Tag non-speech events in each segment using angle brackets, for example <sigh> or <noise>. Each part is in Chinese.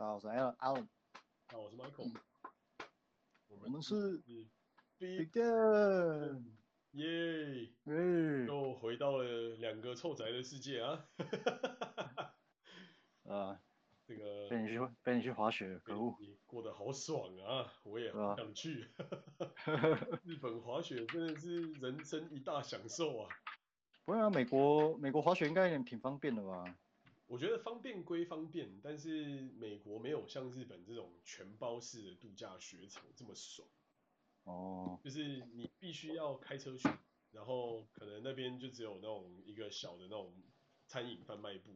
大家好，我是 Alan，Alan。好，我是 Michael。我们是 Big Dan，耶，又回到了两个臭宅的世界啊！<laughs> 啊，这个被你去被你去滑雪，可恶！你过得好爽啊，我也很想去。<laughs> 日本滑雪真的是人生一大享受啊！不会啊，美国美国滑雪应该也挺方便的吧？我觉得方便归方便，但是美国没有像日本这种全包式的度假雪场这么爽。哦。就是你必须要开车去，然后可能那边就只有那种一个小的那种餐饮贩卖部，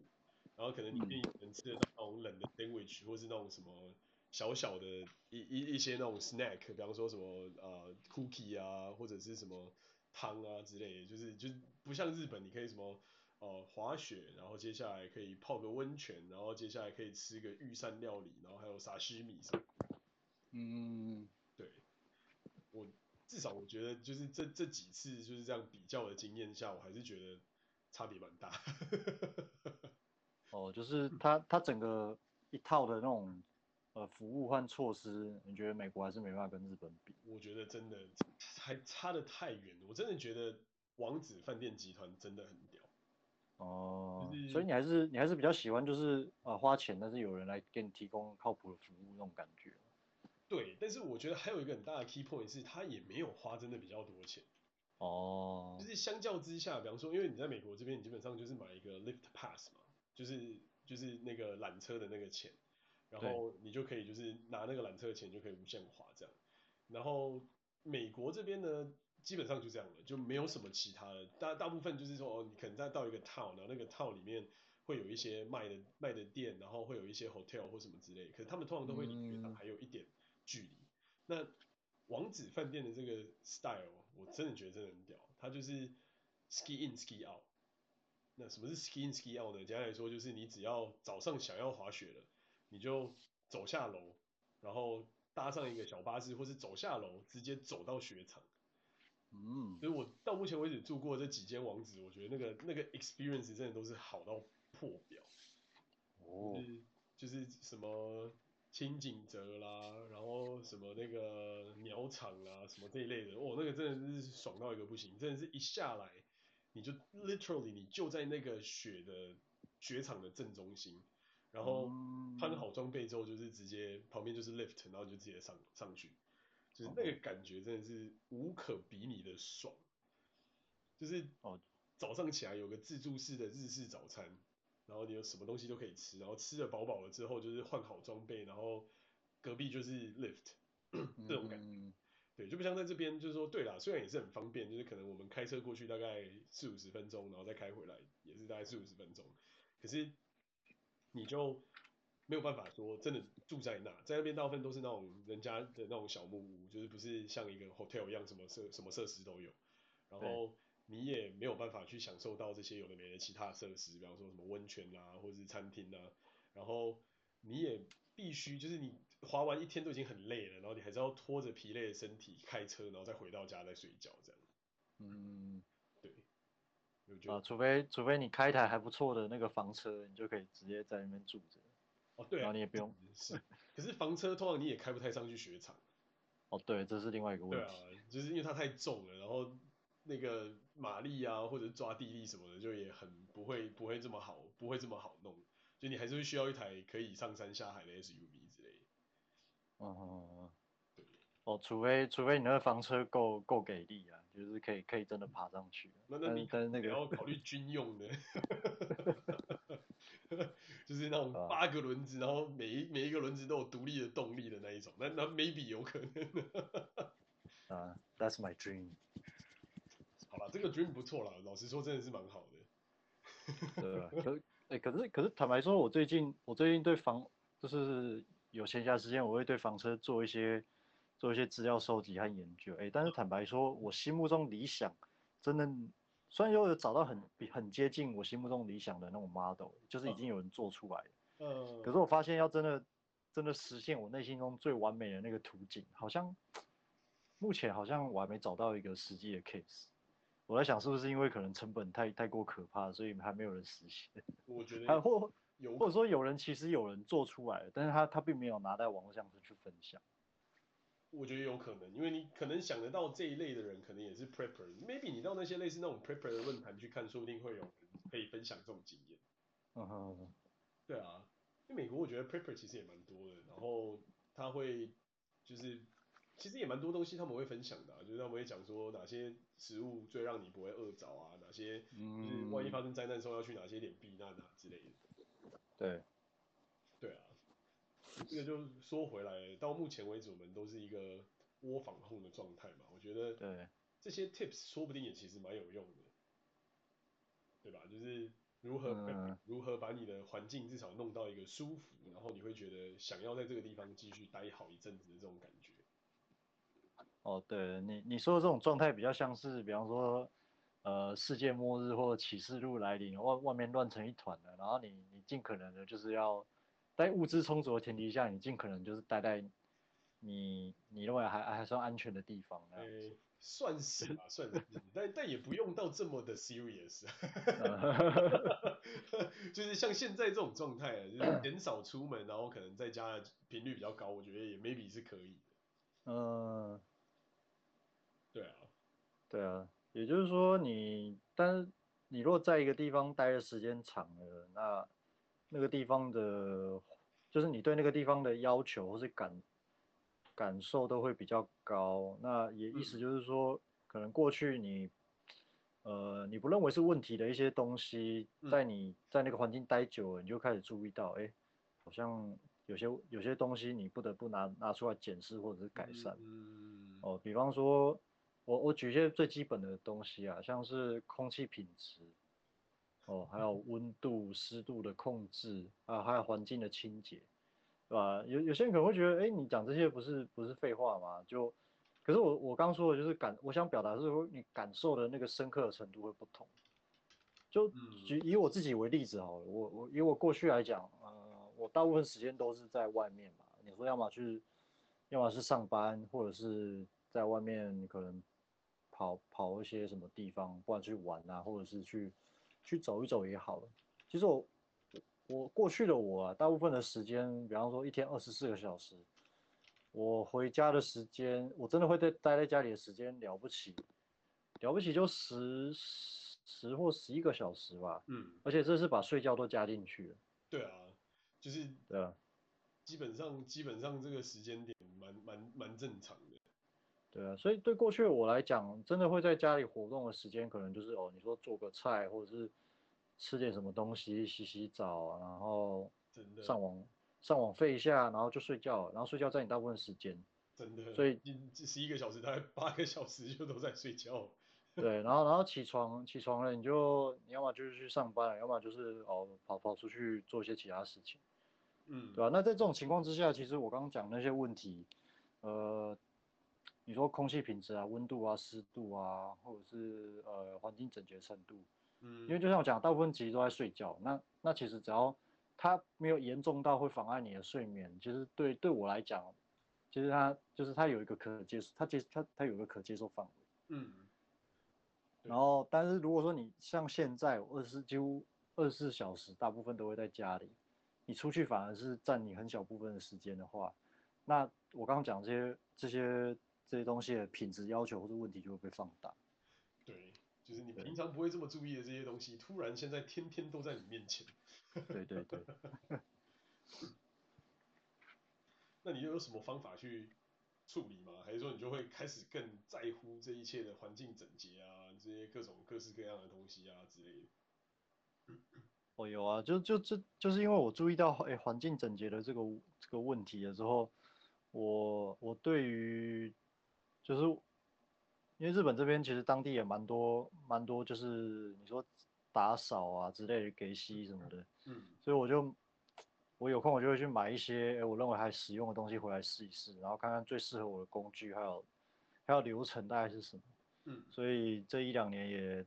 然后可能里面能吃那种冷的 sandwich，或是那种什么小小的一一一些那种 snack，比方说什么呃 cookie 啊，或者是什么汤啊之类的，就是就不像日本，你可以什么。哦，滑雪，然后接下来可以泡个温泉，然后接下来可以吃个御膳料理，然后还有沙西米什么。嗯，对，我至少我觉得就是这这几次就是这样比较的经验下，我还是觉得差别蛮大。哦，就是它 <laughs> 它整个一套的那种呃服务和措施，你觉得美国还是没办法跟日本比？我觉得真的还差的太远了，我真的觉得王子饭店集团真的很屌。哦，就是、所以你还是你还是比较喜欢就是啊花钱，但是有人来给你提供靠谱的服务那种感觉。对，但是我觉得还有一个很大的 key point 是，他也没有花真的比较多钱。哦，就是相较之下，比方说，因为你在美国这边，你基本上就是买一个 lift pass 嘛，就是就是那个缆车的那个钱，然后你就可以就是拿那个缆车的钱就可以无限滑这样。然后美国这边呢？基本上就这样了，就没有什么其他的。大大部分就是说，哦，你可能再到一个 town，然后那个 town 里面会有一些卖的卖的店，然后会有一些 hotel 或什么之类。可是他们通常都会离雪场还有一点距离。嗯、那王子饭店的这个 style，我真的觉得真的很屌。它就是 ski in ski out。那什么是 ski in ski out 呢？简单来说，就是你只要早上想要滑雪了，你就走下楼，然后搭上一个小巴士，或是走下楼直接走到雪场。嗯，所以我到目前为止住过这几间王子，我觉得那个那个 experience 真的都是好到破表。哦，就是就是什么清景泽啦，然后什么那个鸟场啦，什么这一类的，哦，那个真的是爽到一个不行，真的是一下来你就 literally 你就在那个雪的雪场的正中心，然后穿好装备之后就是直接旁边就是 lift，然后就直接上上去。就是那个感觉真的是无可比拟的爽，就是哦，早上起来有个自助式的日式早餐，然后你有什么东西都可以吃，然后吃的饱饱了之后就是换好装备，然后隔壁就是 lift <coughs> 这种感觉，嗯、对，就不像在这边就是说，对啦，虽然也是很方便，就是可能我们开车过去大概四五十分钟，然后再开回来也是大概四五十分钟，可是你就。没有办法说真的住在那，在那边大部分都是那种人家的那种小木屋，就是不是像一个 hotel 一样什么设什么设施都有，然后你也没有办法去享受到这些有的没的其他设施，比方说什么温泉啊，或者是餐厅啊，然后你也必须就是你滑完一天都已经很累了，然后你还是要拖着疲累的身体开车，然后再回到家再睡觉这样。嗯，对。啊，除非除非你开一台还不错的那个房车，你就可以直接在那边住着。哦，对啊，然后你也不用 <laughs> 是，可是房车通常你也开不太上去雪场。哦，对，这是另外一个问题。对啊，就是因为它太重了，然后那个马力啊，或者抓地力什么的，就也很不会不会这么好，不会这么好弄。就你还是会需要一台可以上山下海的 SUV 之类的。嗯。对。哦，除非除非你那个房车够够给力啊，就是可以可以真的爬上去。那那你但那个要考虑军用的。<laughs> <laughs> 就是那种八个轮子，然后每一每一个轮子都有独立的动力的那一种，那那 maybe 有可能。<laughs> 啊、uh,，That's my dream。好了，这个 dream 不错啦，老实说真的是蛮好的。<laughs> 对啊，可哎、欸，可是可是坦白说，我最近我最近对房就是有闲暇时间，我会对房车做一些做一些资料收集和研究。哎、欸，但是坦白说，我心目中理想真的。虽然有找到很比很接近我心目中理想的那种 model，就是已经有人做出来了。嗯。可是我发现要真的真的实现我内心中最完美的那个图景，好像目前好像我还没找到一个实际的 case。我在想是不是因为可能成本太太过可怕，所以还没有人实现。<laughs> 我觉得。还或有或者说有人其实有人做出来了，但是他他并没有拿在网络上去分享。我觉得有可能，因为你可能想得到这一类的人，可能也是 prepper。Maybe 你到那些类似那种 prepper 的论坛去看，说不定会有人可以分享这种经验。嗯哼，对啊，因为美国我觉得 prepper 其实也蛮多的，然后他会就是其实也蛮多东西他们会分享的，啊，就是他们会讲说哪些食物最让你不会饿着啊，哪些就是万一发生灾难的时候要去哪些点避难啊之类的。对。这个就说回来，到目前为止，我们都是一个窝房控的状态嘛。我觉得，对这些 tips 说不定也其实蛮有用的，对吧？就是如何、嗯、如何把你的环境至少弄到一个舒服，然后你会觉得想要在这个地方继续待好一阵子的这种感觉。哦，对你你说的这种状态比较像是，比方说，呃，世界末日或者启示录来临，外外面乱成一团了，然后你你尽可能的就是要。在物资充足的前提下，你尽可能就是待在你你认为还还算安全的地方。欸，算是吧，算是，但但也不用到这么的 serious。<laughs> 就是像现在这种状态啊，就是减少出门，然后可能在家的频率比较高，我觉得也 maybe 是可以的。嗯，对啊，对啊，也就是说你，但是你如果在一个地方待的时间长了，那。那个地方的，就是你对那个地方的要求或是感感受都会比较高。那也意思就是说，可能过去你，呃，你不认为是问题的一些东西，在你在那个环境待久了，你就开始注意到，哎，好像有些有些东西你不得不拿拿出来检视或者是改善。哦，比方说，我我举一些最基本的东西啊，像是空气品质。哦，还有温度、湿度的控制啊，还有环境的清洁，对吧？有有些人可能会觉得，哎，你讲这些不是不是废话吗？就，可是我我刚说的就是感，我想表达是说你感受的那个深刻的程度会不同。就举以我自己为例子好了，我我以我过去来讲，呃，我大部分时间都是在外面嘛。你说要么去，要么是上班，或者是在外面可能跑跑一些什么地方，不管去玩啊，或者是去。去走一走也好了。其实我我过去的我啊，大部分的时间，比方说一天二十四个小时，我回家的时间，我真的会待待在家里的时间了不起，了不起就十十或十一个小时吧。嗯。而且这是把睡觉都加进去了。对啊，就是对啊，基本上基本上这个时间点蛮蛮蛮正常的。对啊，所以对过去的我来讲，真的会在家里活动的时间，可能就是哦，你说做个菜，或者是吃点什么东西，洗洗澡，然后上网上网费一下，然后就睡觉，然后睡觉占你大部分时间。真的。所以十一个小时，大概八个小时就都在睡觉。<laughs> 对，然后然后起床起床了，你就你要么就是去上班，要么就是哦跑跑出去做一些其他事情。嗯，对吧？那在这种情况之下，其实我刚刚讲那些问题，呃。你说空气品质啊、温度啊、湿度啊，或者是呃环境整洁程度，嗯，因为就像我讲，大部分其实都在睡觉，那那其实只要它没有严重到会妨碍你的睡眠，其实对对我来讲，其实它就是它有一个可接受，它接它它有一个可接受范围，嗯，然后但是如果说你像现在二十四几乎二十四小时，大部分都会在家里，你出去反而是占你很小部分的时间的话，那我刚刚讲这些这些。这些东西的品质要求或者问题就会被放大。对，就是你平常不会这么注意的这些东西，突然现在天天都在你面前。对对对。那你又有什么方法去处理吗？还是说你就会开始更在乎这一切的环境整洁啊，这些各种各式各样的东西啊之类的？哦，有啊，就就就就是因为我注意到哎环境整洁的这个这个问题了之后，我我对于就是，因为日本这边其实当地也蛮多蛮多，就是你说打扫啊之类的给洗什么的，嗯，所以我就我有空我就会去买一些诶我认为还实用的东西回来试一试，然后看看最适合我的工具还有还有流程大概是什么，嗯，所以这一两年也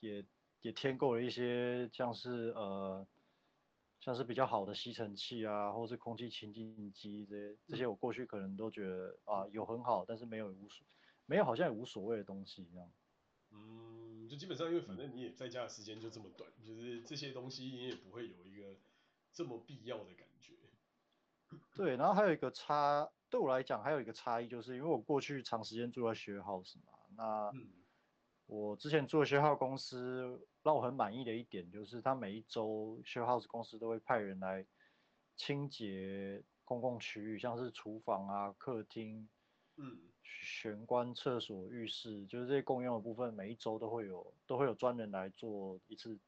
也也添购了一些像是呃。像是比较好的吸尘器啊，或是空气清净机这些，这些我过去可能都觉得啊有很好，但是没有无所，没有好像也无所谓的东西一样。嗯，就基本上因为反正你也在家的时间就这么短，就是这些东西你也不会有一个这么必要的感觉。对，然后还有一个差，对我来讲还有一个差异，就是因为我过去长时间住在 share house 嘛，那我之前住的 share house 公司让我很满意的一点，就是他每一周 share house 公司都会派人来清洁公共区域，像是厨房啊、客厅。嗯，玄关、厕所、浴室，就是这些共用的部分，每一周都会有都会有专人来做一次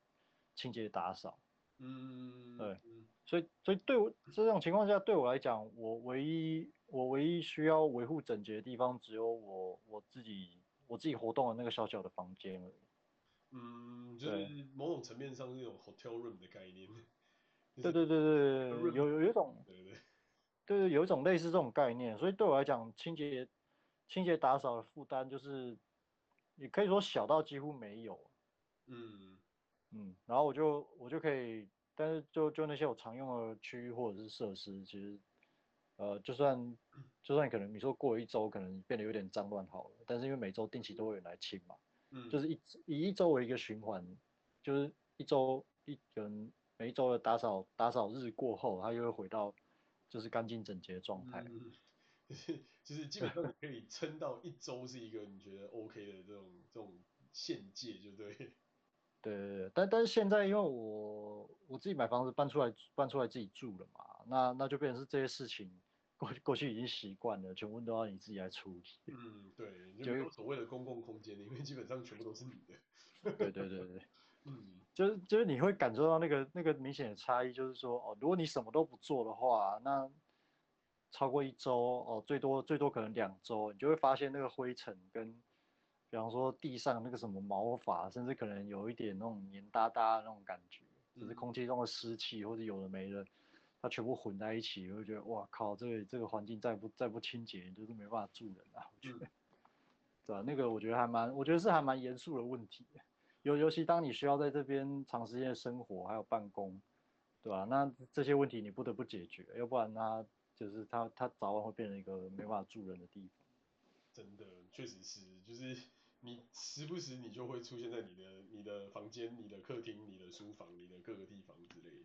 清洁打扫。嗯，对，所以所以对我这种情况下，对我来讲，我唯一我唯一需要维护整洁的地方，只有我我自己我自己活动的那个小小的房间而已。嗯，就是某种层面上那种 hotel room 的概念。对对对对对，有有一种。对对，<laughs> 对。对，有一种类似这种概念，所以对我来讲，清洁、清洁打扫的负担就是，也可以说小到几乎没有。嗯嗯，然后我就我就可以，但是就就那些我常用的区域或者是设施，其实，呃，就算就算可能你说过了一周，可能变得有点脏乱好了，但是因为每周定期都会有人来清嘛，嗯，就是一以一周为一个循环，就是一周一可能每一周的打扫打扫日过后，它又会回到。就是干净整洁的状态，嗯，<laughs> 就是就是基本上你可以撑到一周是一个你觉得 OK 的这种这种限界，就对。<laughs> 对对对，但但是现在因为我我自己买房子搬出来搬出来自己住了嘛，那那就变成是这些事情过过去已经习惯了，全部都要你自己来处理。嗯，对，就没有所谓的公共空间，因为基本上全部都是你的。对对对对。<laughs> 嗯，就是就是你会感受到那个那个明显的差异，就是说哦，如果你什么都不做的话，那超过一周哦，最多最多可能两周，你就会发现那个灰尘跟，比方说地上那个什么毛发，甚至可能有一点那种黏哒哒的那种感觉，就是空气中的湿气或者有的没的，它全部混在一起，我就觉得哇靠，这个这个环境再不再不清洁，就是没办法住人啊，我觉得，对吧？那个我觉得还蛮，我觉得是还蛮严肃的问题。尤尤其当你需要在这边长时间的生活还有办公，对吧？那这些问题你不得不解决，要不然它就是它它早晚会变成一个没办法住人的地方。真的，确实是，就是你时不时你就会出现在你的你的房间、你的客厅、你的书房、你的各个地方之类。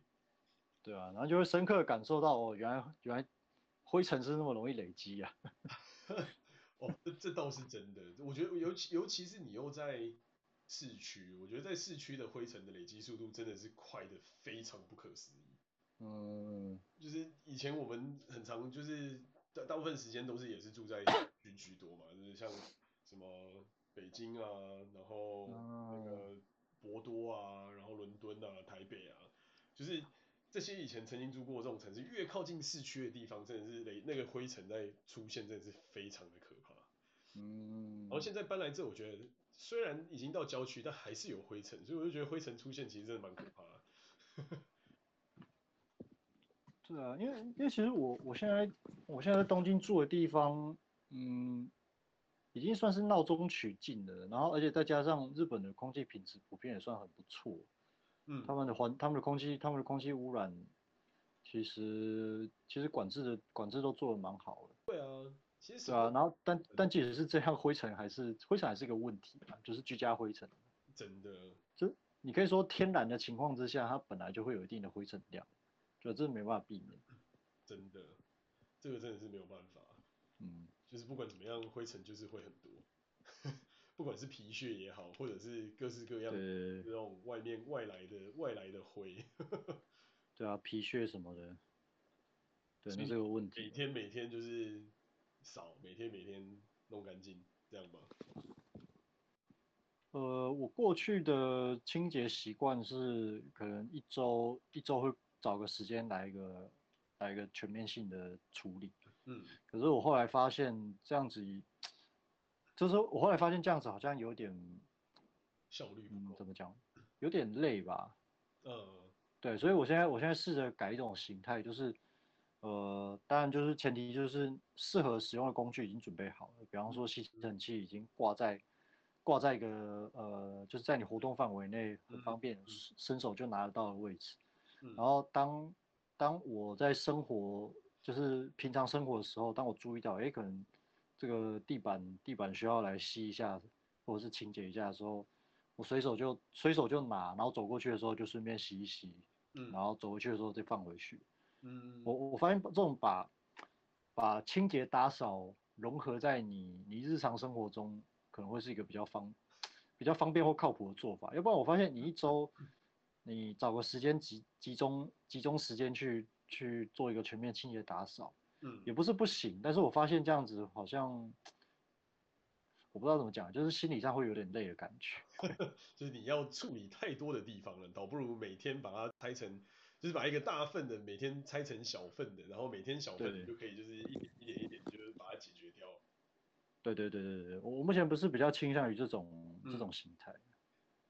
对啊，然后就会深刻感受到哦，原来原来灰尘是那么容易累积啊。<laughs> 哦，这这倒是真的，我觉得尤其尤其是你又在。市区，我觉得在市区的灰尘的累积速度真的是快的非常不可思议。嗯，<clears throat> 就是以前我们很常就是大大部分时间都是也是住在居居多嘛，就是像什么北京啊，然后那个博多啊，然后伦敦啊，台北啊，就是这些以前曾经住过这种城市，越靠近市区的地方，真的是那那个灰尘在出现，真的是非常的可怕。嗯，然后现在搬来这，我觉得。虽然已经到郊区，但还是有灰尘，所以我就觉得灰尘出现其实真的蛮可怕的。对啊，因为因为其实我我现在我现在在东京住的地方，嗯，已经算是闹中取静的，然后而且再加上日本的空气品质普遍也算很不错，嗯，他们的环他们的空气他们的空气污染，其实其实管制的管制都做的蛮好的。对啊。其实对啊，然后但但即使是这样，灰尘还是灰尘还是一个问题啊，就是居家灰尘。真的，就你可以说天然的情况之下，它本来就会有一定的灰尘量，就这没办法避免。<clears throat> 真的，这个真的是没有办法。嗯，就是不管怎么样，灰尘就是会很多，不管是皮屑也好，或者是各式各样的这种外面外来的外来的灰。<laughs> 对啊，皮屑什么的，对，那这个问题。每天每天就是。扫，每天每天弄干净，这样吧。呃，我过去的清洁习惯是，可能一周一周会找个时间来一个来一个全面性的处理。嗯。可是我后来发现这样子，就是我后来发现这样子好像有点效率，嗯，怎么讲？有点累吧。呃，对，所以我现在我现在试着改一种形态，就是。呃，当然就是前提就是适合使用的工具已经准备好了，比方说吸尘器已经挂在挂在一个呃，就是在你活动范围内很方便伸手就拿得到的位置。然后当当我在生活就是平常生活的时候，当我注意到哎，可能这个地板地板需要来吸一下或者是清洁一下的时候，我随手就随手就拿，然后走过去的时候就顺便洗一洗，嗯，然后走回去的时候再放回去。嗯，我我发现这种把把清洁打扫融合在你你日常生活中，可能会是一个比较方比较方便或靠谱的做法。要不然我发现你一周你找个时间集集中集中时间去去做一个全面清洁打扫，嗯，也不是不行，但是我发现这样子好像。我不知道怎么讲，就是心理上会有点累的感觉。<laughs> 就是你要处理太多的地方了，倒不如每天把它拆成，就是把一个大份的每天拆成小份的，然后每天小份的就可以就是一点一点一点就是把它解决掉。对对对对对，我我目前不是比较倾向于这种、嗯、这种形态。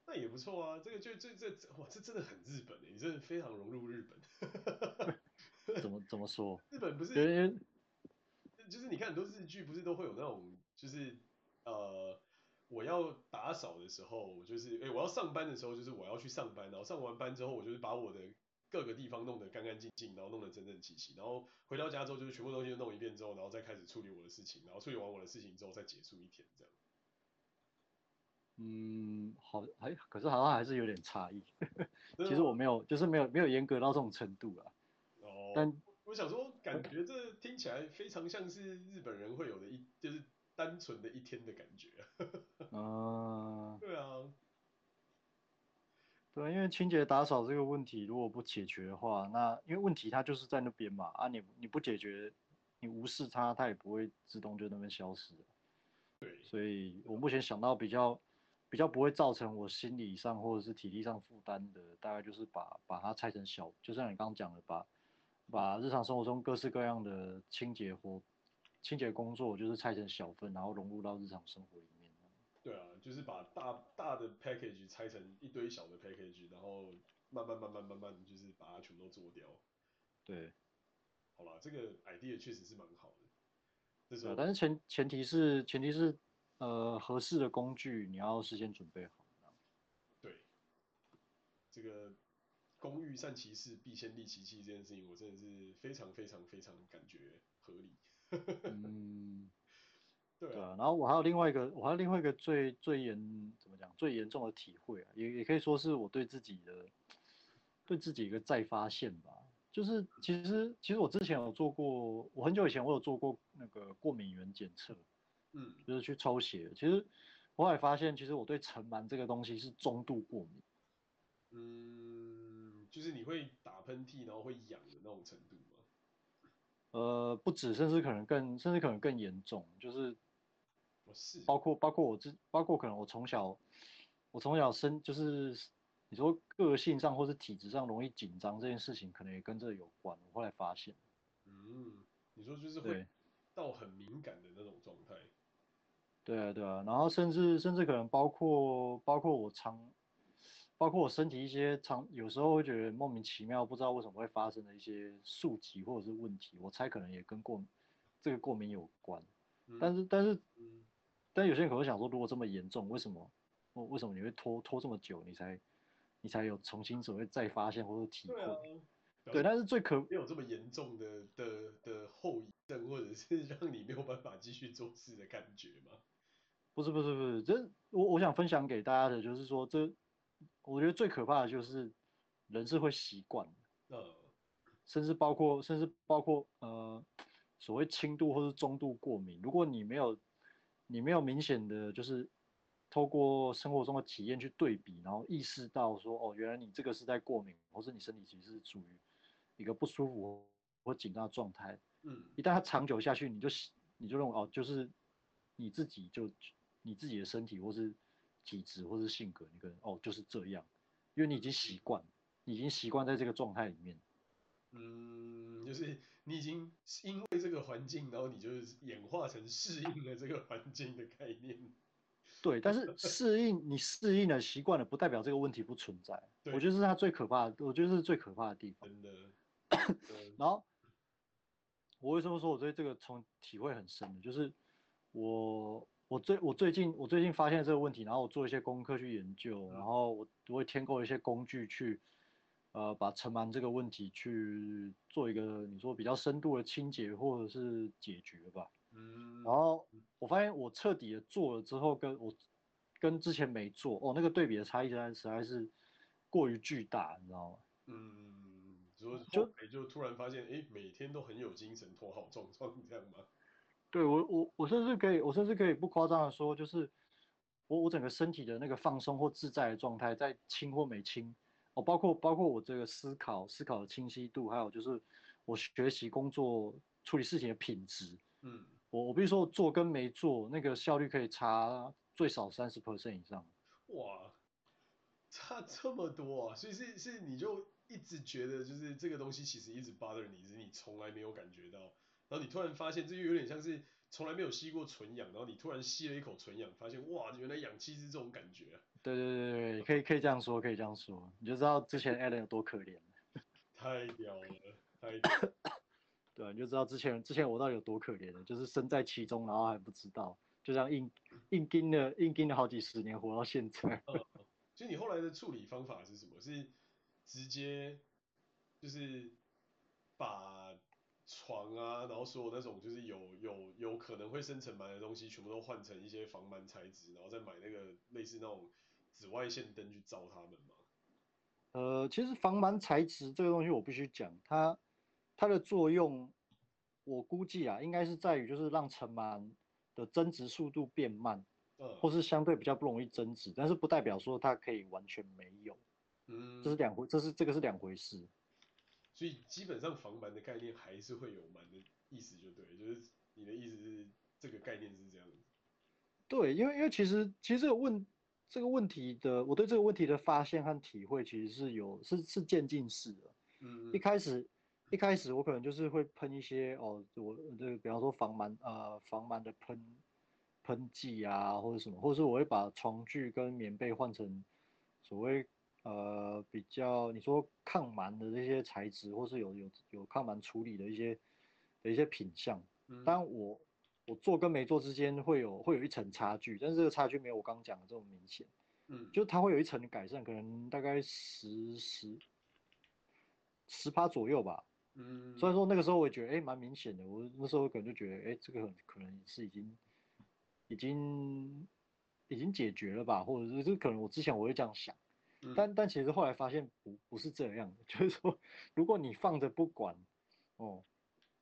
那也不错啊，这个就这这哇，这真的很日本，你真的非常融入日本。<laughs> <laughs> 怎么怎么说？日本不是？就是你看很多日剧不是都会有那种就是。呃，我要打扫的时候，就是哎、欸，我要上班的时候，就是我要去上班，然后上完班之后，我就是把我的各个地方弄得干干净净，然后弄得整整齐齐，然后回到家之后，就是全部东西都弄一遍之后，然后再开始处理我的事情，然后处理完我的事情之后，再结束一天这样。嗯，好，哎可是好像还是有点差异。<laughs> 其实我没有，就是没有没有严格到这种程度啊。哦。但我想说，感觉这听起来非常像是日本人会有的一，就是。单纯的一天的感觉，嗯，<laughs> 对啊，对，因为清洁打扫这个问题如果不解决的话，那因为问题它就是在那边嘛，啊你你不解决，你无视它，它也不会自动就那边消失。对，所以我目前想到比较比较不会造成我心理上或者是体力上负担的，大概就是把把它拆成小，就像你刚刚讲的，把把日常生活中各式各样的清洁活。清洁工作就是拆成小份，然后融入到日常生活里面。对啊，就是把大大的 package 拆成一堆小的 package，然后慢慢慢慢慢慢就是把它全都做掉。对，好啦，这个 idea 确实是蛮好的。这是、啊，但是前前提是前提是呃合适的工具你要事先准备好。对，这个工欲善其事，必先利其器这件事情，我真的是非常非常非常感觉合理。<laughs> 嗯，对啊，然后我还有另外一个，我还有另外一个最最严怎么讲最严重的体会啊，也也可以说是我对自己的对自己一个再发现吧。就是其实其实我之前有做过，我很久以前我有做过那个过敏原检测，嗯，就是去抽血。其实我后来发现，其实我对尘螨这个东西是中度过敏。嗯，就是你会打喷嚏，然后会痒的那种程度吗。呃，不止，甚至可能更，甚至可能更严重，就是，包括包括我自，包括可能我从小，我从小生就是，你说个性上或是体质上容易紧张这件事情，可能也跟这有关。我后来发现，嗯，你说就是会到很敏感的那种状态。对啊，对啊，然后甚至甚至可能包括包括我常。包括我身体一些常有时候会觉得莫名其妙，不知道为什么会发生的一些宿疾或者是问题，我猜可能也跟过这个过敏有关。嗯、但是但是、嗯、但有些人可能会想说，如果这么严重，为什么为什么你会拖拖这么久，你才你才有重新所谓再发现或者体会？对，啊、对，但是最可没有这么严重的的的后遗症，或者是让你没有办法继续做事的感觉吗？不是不是不是，这我我想分享给大家的就是说这。我觉得最可怕的就是人是会习惯的，甚至包括甚至包括呃所谓轻度或是中度过敏，如果你没有你没有明显的就是透过生活中的体验去对比，然后意识到说哦，原来你这个是在过敏，或是你身体其实是处于一个不舒服或紧张的状态，嗯，一旦它长久下去，你就你就认为哦，就是你自己就你自己的身体或是。体质或是性格，你可能哦就是这样，因为你已经习惯，你已经习惯在这个状态里面。嗯，就是你已经因为这个环境，然后你就是演化成适应了这个环境的概念。对，但是 <laughs> 适应你适应了、习惯了，不代表这个问题不存在。我觉得是它最可怕的，我觉得是最可怕的地方。真的。然后我为什么说我对这个从体会很深的，就是我。我最我最近我最近发现这个问题，然后我做一些功课去研究，然后我我会添购一些工具去，呃，把尘螨这个问题去做一个你说比较深度的清洁或者是解决吧。嗯。然后我发现我彻底的做了之后，跟我跟之前没做哦，那个对比的差异实在实在是过于巨大，你知道吗？嗯。说就就突然发现，哎，每天都很有精神，头好壮壮这样吗？对我我我甚至可以，我甚至可以不夸张的说，就是我我整个身体的那个放松或自在的状态，在轻或没轻，哦，包括包括我这个思考思考的清晰度，还有就是我学习工作处理事情的品质，嗯，我我比如说做跟没做，那个效率可以差最少三十 percent 以上。哇，差这么多啊！所以是是你就一直觉得就是这个东西其实一直 bother 你，是你从来没有感觉到。然后你突然发现，这就有点像是从来没有吸过纯氧，然后你突然吸了一口纯氧，发现哇，原来氧气是这种感觉啊！对对对对，可以可以这样说，可以这样说，你就知道之前 Alan 有多可怜。太屌了，太屌了。对，你就知道之前之前我到底有多可怜了，就是身在其中，然后还不知道，就这样硬硬盯了硬盯了好几十年，活到现在。嗯，所以你后来的处理方法是什么？是直接就是把。床啊，然后所有那种就是有有有可能会生尘螨的东西，全部都换成一些防螨材质，然后再买那个类似那种紫外线灯去照它们吗？呃，其实防螨材质这个东西我必须讲，它它的作用，我估计啊，应该是在于就是让尘螨的增殖速度变慢，嗯，或是相对比较不容易增殖，但是不代表说它可以完全没有，嗯，这是两回，这是这个是两回事。所以基本上防螨的概念还是会有螨的意思，就对，就是你的意思是这个概念是这样子。对，因为因为其实其实这个问这个问题的，我对这个问题的发现和体会其实是有是是渐进式的。嗯，一开始一开始我可能就是会喷一些哦，我这个比方说防螨呃防螨的喷喷剂啊，或者什么，或者是我会把床具跟棉被换成所谓。呃，比较你说抗螨的这些材质，或是有有有抗螨处理的一些的一些品相，当然我我做跟没做之间会有会有一层差距，但是这个差距没有我刚讲的这么明显，嗯，就它会有一层的改善，可能大概十十十趴左右吧，嗯，所以说那个时候我也觉得哎蛮明显的，我那时候可能就觉得哎这个很可能是已经已经已经解决了吧，或者是这可能我之前我会这样想。但但其实后来发现不不是这样的，<laughs> 就是说，如果你放着不管，哦，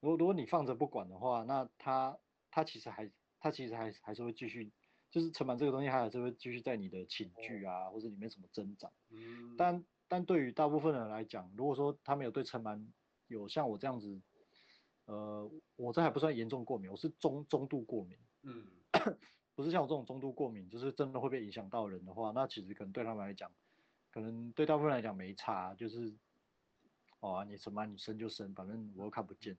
如果如果你放着不管的话，那它它其实还它其实还还是会继续，就是尘螨这个东西还是会继续在你的寝具啊或者里面什么增长。嗯。但但对于大部分人来讲，如果说他没有对尘螨有像我这样子，呃，我这还不算严重过敏，我是中中度过敏。嗯。<coughs> 不是像我这种中度过敏，就是真的会被影响到人的话，那其实可能对他们来讲。可能对大部分来讲没差，就是，哦、啊，你什么你生就生，反正我又看不见，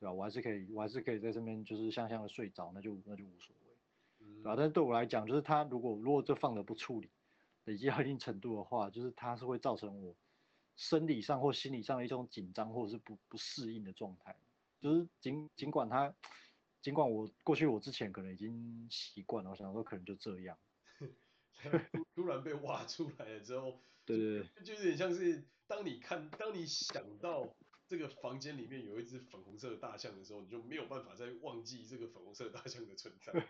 对吧、啊？我还是可以，我还是可以在这边就是香香的睡着，那就那就无所谓，对吧、啊？但是对我来讲，就是他如果如果这放的不处理，累积到一定程度的话，就是它是会造成我生理上或心理上的一种紧张或者是不不适应的状态，就是尽尽管他，尽管我过去我之前可能已经习惯了，我想说可能就这样。<laughs> 突然被挖出来了之后，<laughs> 对对对，就有点像是当你看，当你想到这个房间里面有一只粉红色的大象的时候，你就没有办法再忘记这个粉红色大象的存在，<laughs>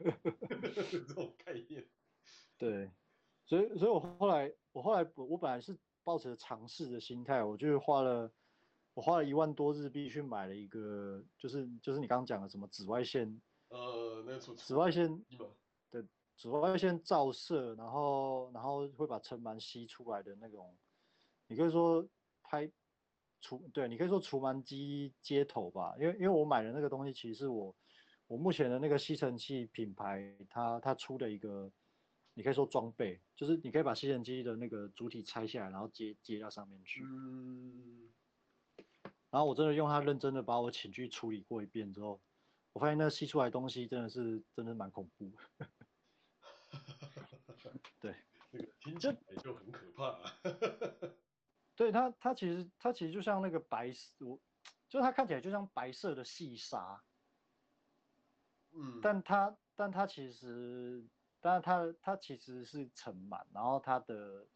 这种概念。对，所以所以我后来我后来我本来是抱着尝试的心态，我就花了我花了一万多日币去买了一个，就是就是你刚刚讲的什么紫外线，呃，那个紫外线。紫外线照射，然后然后会把尘螨吸出来的那种，你可以说拍除对，你可以说除螨机接头吧，因为因为我买的那个东西，其实是我我目前的那个吸尘器品牌，它它出的一个，你可以说装备，就是你可以把吸尘机的那个主体拆下来，然后接接到上面去。嗯。然后我真的用它认真的把我寝具处理过一遍之后，我发现那吸出来的东西真的是真的蛮恐怖。对，那个听起来就很可怕啊。<laughs> 对它，它其实它其实就像那个白色，我就它看起来就像白色的细沙。嗯，但它但它其实，但它它其实是尘螨，然后它的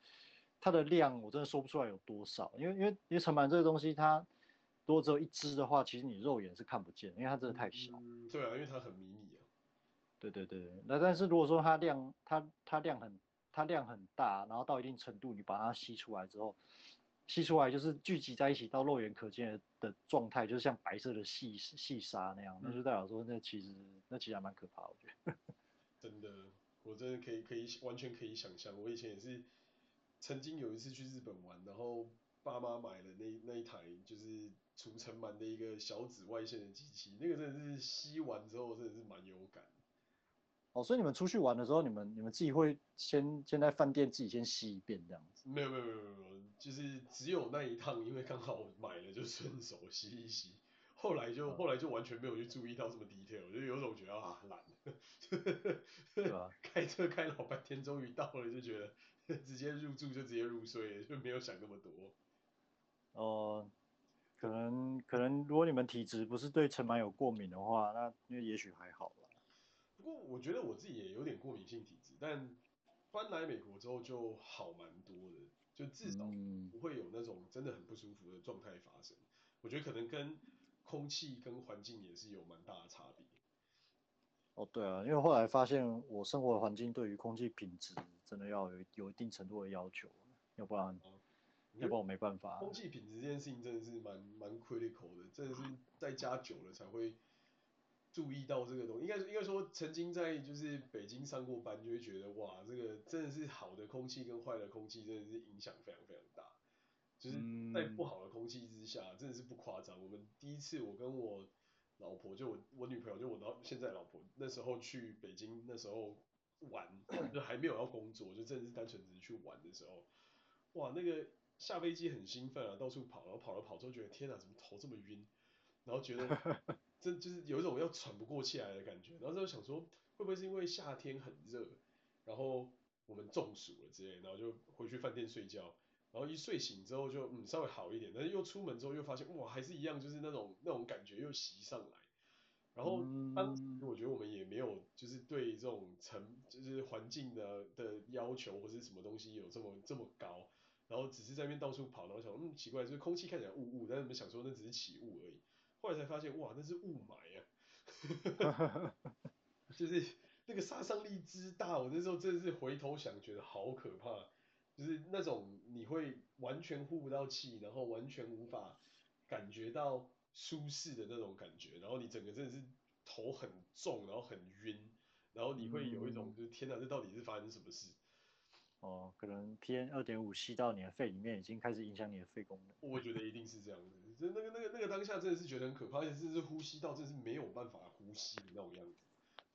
它的量我真的说不出来有多少，因为因为因为尘螨这个东西，它如果只有一只的话，其实你肉眼是看不见，因为它真的太小。嗯，对啊，因为它很迷你啊。对对对，那但是如果说它量它它量很它量很大，然后到一定程度你把它吸出来之后，吸出来就是聚集在一起到肉眼可见的状态，就是像白色的细细沙那样，那就代表说那其实那其实还蛮可怕，我觉得。<laughs> 真的，我真的可以可以完全可以想象，我以前也是曾经有一次去日本玩，然后爸妈买了那那一台就是除尘螨的一个小紫外线的机器，那个真的是吸完之后真的是蛮有感。哦，所以你们出去玩的时候，你们你们自己会先先在饭店自己先吸一遍这样子？没有没有没有没有，就是只有那一趟，因为刚好买了就顺手吸一吸，后来就、嗯、后来就完全没有去注意到这么 detail，就有种觉得啊懒，对吧？<laughs> 开车开老半天，终于到了，就觉得 <laughs> 直接入住就直接入睡，就没有想那么多。哦、呃，可能可能如果你们体质不是对尘螨有过敏的话，那因为也许还好。不过我觉得我自己也有点过敏性体质，但搬来美国之后就好蛮多的，就至少不会有那种真的很不舒服的状态发生。我觉得可能跟空气跟环境也是有蛮大的差别。哦，对啊，因为后来发现我生活的环境对于空气品质真的要有有一定程度的要求，要不然，啊、要不然我没办法。空气品质这件事情真的是蛮蛮 critical 的，真的是在家久了才会。注意到这个东西，应该应该说曾经在就是北京上过班，就会觉得哇，这个真的是好的空气跟坏的空气真的是影响非常非常大。就是在不好的空气之下，真的是不夸张。我们第一次我跟我老婆，就我我女朋友，就我到现在老婆那时候去北京那时候玩，<clears throat> 就还没有要工作，就真的是单纯只是去玩的时候，哇，那个下飞机很兴奋啊，到处跑，然后跑了跑之后觉得天哪，怎么头这么晕，然后觉得。这就是有一种要喘不过气来的感觉，然后就想说，会不会是因为夏天很热，然后我们中暑了之类，然后就回去饭店睡觉，然后一睡醒之后就嗯稍微好一点，但是又出门之后又发现哇还是一样，就是那种那种感觉又袭上来，然后当时我觉得我们也没有就是对这种成就是环境的的要求或是什么东西有这么这么高，然后只是在那边到处跑，然后想嗯奇怪，就是空气看起来雾雾，但是我们想说那只是起雾而已。后来才发现，哇，那是雾霾啊！<laughs> 就是那个杀伤力之大，我那时候真的是回头想，觉得好可怕。就是那种你会完全呼不到气，然后完全无法感觉到舒适的那种感觉，然后你整个真的是头很重，然后很晕，然后你会有一种就是天哪，这到底是发生什么事？哦，可能 PM 二点五吸到你的肺里面，已经开始影响你的肺功能。我觉得一定是这样子，就那个那个那个当下真的是觉得很可怕，而且甚至呼吸道真的是没有办法呼吸的那种样子。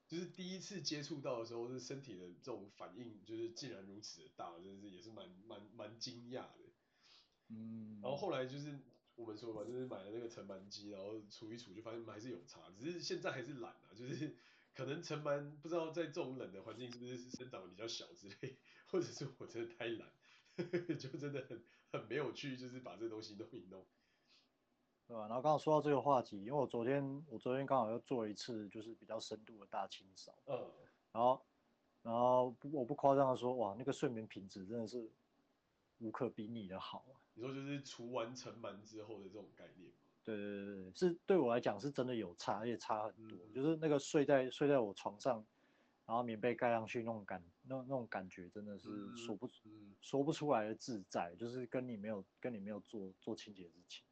就是第一次接触到的时候，是身体的这种反应，就是竟然如此的大，真的是也是蛮蛮蛮惊讶的。嗯。然后后来就是我们说嘛，就是买了那个尘螨机，然后除一除就发现还是有差，只是现在还是懒啊，就是可能尘螨不知道在这种冷的环境是不是生长的比较小之类。或者是我真的太懒，<laughs> 就真的很很没有趣，就是把这东西弄一弄，对吧？然后刚好说到这个话题，因为我昨天我昨天刚好又做了一次就是比较深度的大清扫，嗯，然后然后不我不夸张的说，哇，那个睡眠品质真的是无可比拟的好啊。你说就是除完尘螨之后的这种概念吗？对对对对，是对我来讲是真的有差，而且差很多，嗯、就是那个睡在睡在我床上。然后棉被盖上去那种感，那那种感觉真的是说不、嗯、说不出来的自在，就是跟你没有跟你没有做做清洁之前。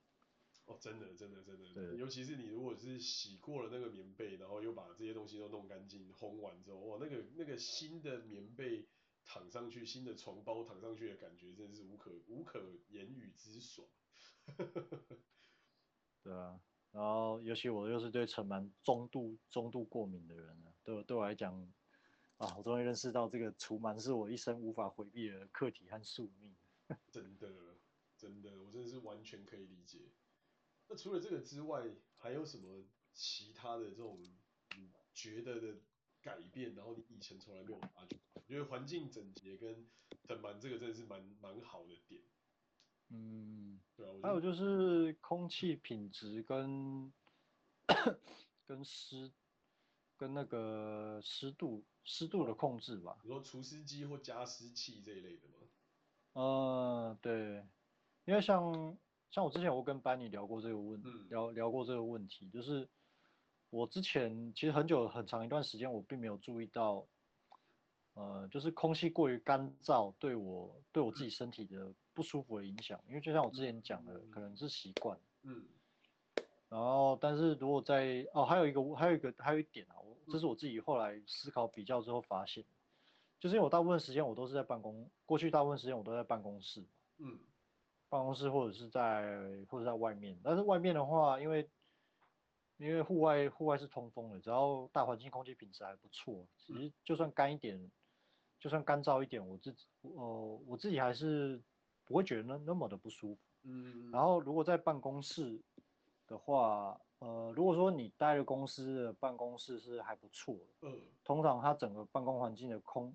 哦，真的真的真的，对，尤其是你如果是洗过了那个棉被，然后又把这些东西都弄干净、烘完之后，哇，那个那个新的棉被躺上去，新的床包躺上去的感觉，真的是无可无可言语之爽。<laughs> 对啊，然后尤其我又是对尘螨中度中度过敏的人呢，对对我来讲。啊，我终于认识到这个除螨是我一生无法回避的课题和宿命。<laughs> 真的，真的，我真的是完全可以理解。那除了这个之外，还有什么其他的这种你觉得的改变？然后你以前从来没有发觉？我觉得环境整洁跟尘螨这个真的是蛮蛮好的点。嗯，对啊。还有就是空气品质跟 <coughs> 跟湿。跟那个湿度湿度的控制吧，比如说除湿机或加湿器这一类的吗？呃，对，因为像像我之前我跟班尼聊过这个问，嗯、聊聊过这个问题，就是我之前其实很久很长一段时间我并没有注意到，呃，就是空气过于干燥对我对我自己身体的不不舒服的影响，因为就像我之前讲的，可能是习惯。嗯。然后，但是如果在哦，还有一个，还有一个，还有一点啊，我这是我自己后来思考比较之后发现，就是因为我大部分时间我都是在办公，过去大部分时间我都在办公室。嗯。办公室或者是在或者在外面，但是外面的话，因为因为户外户外是通风的，只要大环境空气品质还不错，其实就算干一点，就算干燥一点，我自己呃我自己还是不会觉得那那么的不舒服。嗯。然后如果在办公室的话，呃，如果说你待的公司的办公室是还不错的，嗯，通常它整个办公环境的空。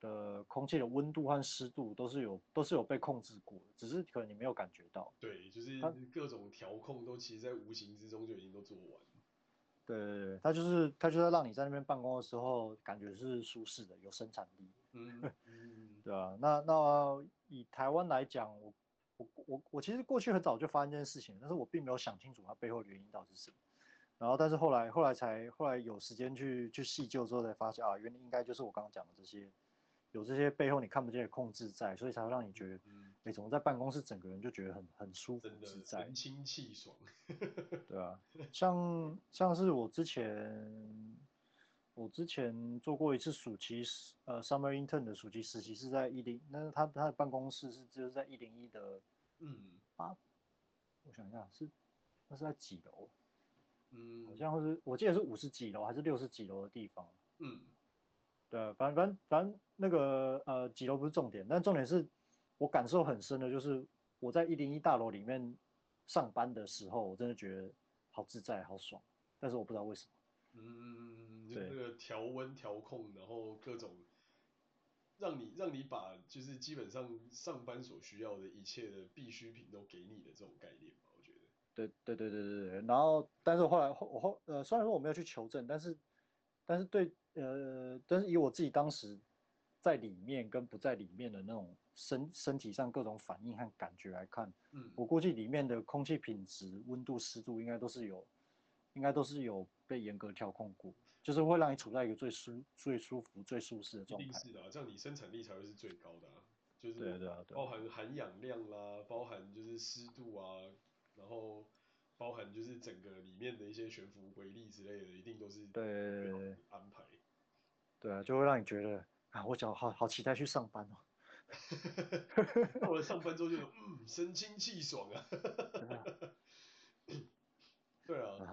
的空气的温度和湿度都是有都是有被控制过的，只是可能你没有感觉到。对，就是各种调控都其实在无形之中就已经都做完。对对对，它就是它就是让你在那边办公的时候感觉是舒适的，有生产力。嗯嗯，<laughs> 对啊，那那以台湾来讲，我我我我其实过去很早就发现这件事情，但是我并没有想清楚它背后的原因到底是什么。然后但是后来后来才后来有时间去去细究之后才发现啊，原来应该就是我刚刚讲的这些。有这些背后你看不见的控制在，所以才会让你觉得，嗯，你怎么在办公室整个人就觉得很很舒服自在，神清气爽，<laughs> 对啊，像像是我之前，我之前做过一次暑期，呃，summer intern 的暑期实习是在一零，那他他的办公室是就是在一零一的，嗯，八，我想一下是，那是在几楼？嗯，好像是我记得是五十几楼还是六十几楼的地方，嗯。对，反正反正反正那个呃几楼不是重点，但重点是我感受很深的，就是我在一零一大楼里面上班的时候，我真的觉得好自在、好爽，但是我不知道为什么。嗯，就那个调温调控，然后各种让你让你把就是基本上上班所需要的一切的必需品都给你的这种概念吧，我觉得。对对对对对对，然后但是后来后我后呃虽然说我没有去求证，但是但是对。呃，但是以我自己当时在里面跟不在里面的那种身身体上各种反应和感觉来看，嗯，我估计里面的空气品质、温度、湿度应该都是有，应该都是有被严格调控过，就是会让你处在一个最舒、最舒服、最舒适的状态。一定是的啊，这样你生产力才会是最高的啊，就是对对啊，包含含氧量啦，包含就是湿度啊，然后包含就是整个里面的一些悬浮微粒之类的，一定都是对安排。对啊，就会让你觉得啊，我脚好好期待去上班哦。<laughs> 到了上班之后就嗯，神清气爽啊。<laughs>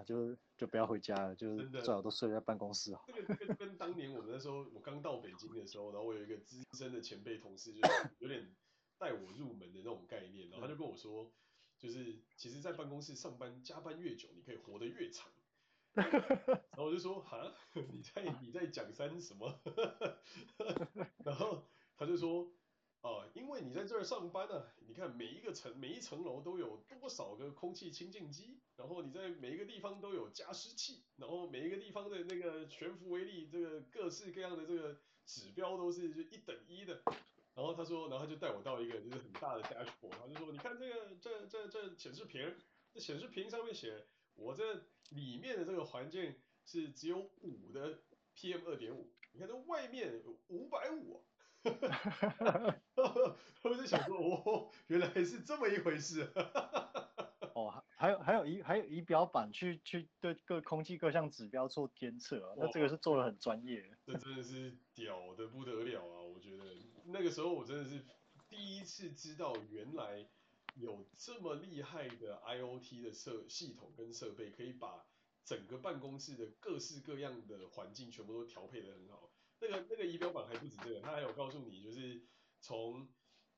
就就不要回家了，就是最好都睡在办公室啊。这个跟跟当年我们那时候我刚到北京的时候，然后我有一个资深的前辈同事，就是有点带我入门的那种概念，然后他就跟我说，就是其实，在办公室上班加班越久，你可以活得越长。<laughs> 然后我就说，哈，<laughs> 你在你在讲三什么？<laughs> 然后他就说，啊、呃，因为你在这儿上班呢、你看每一个层每一层楼都有多少个空气清净机，然后你在每一个地方都有加湿器，然后每一个地方的那个悬浮微粒，这个各式各样的这个指标都是就一等一的。然后他说，然后他就带我到一个就是很大的 dashboard，他就说，你看这个这这这显示屏，这显示屏上面写。我这里面的这个环境是只有五的 PM 二点五，你看这外面有五百五，<laughs> 我就想说，哦，原来是这么一回事。<laughs> 哦，还有还有仪还有仪表板去去对各空气各项指标做监测，那这个是做的很专业。<laughs> 这真的是屌的不得了啊！我觉得那个时候我真的是第一次知道原来。有这么厉害的 IoT 的设系统跟设备，可以把整个办公室的各式各样的环境全部都调配的很好。那个那个仪表板还不止这个，它还有告诉你，就是从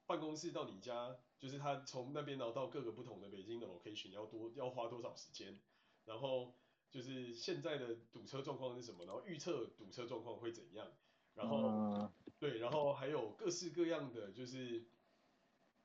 办公室到你家，就是他从那边然后到各个不同的北京的 location 要多要花多少时间，然后就是现在的堵车状况是什么，然后预测堵车状况会怎样，然后对，然后还有各式各样的就是。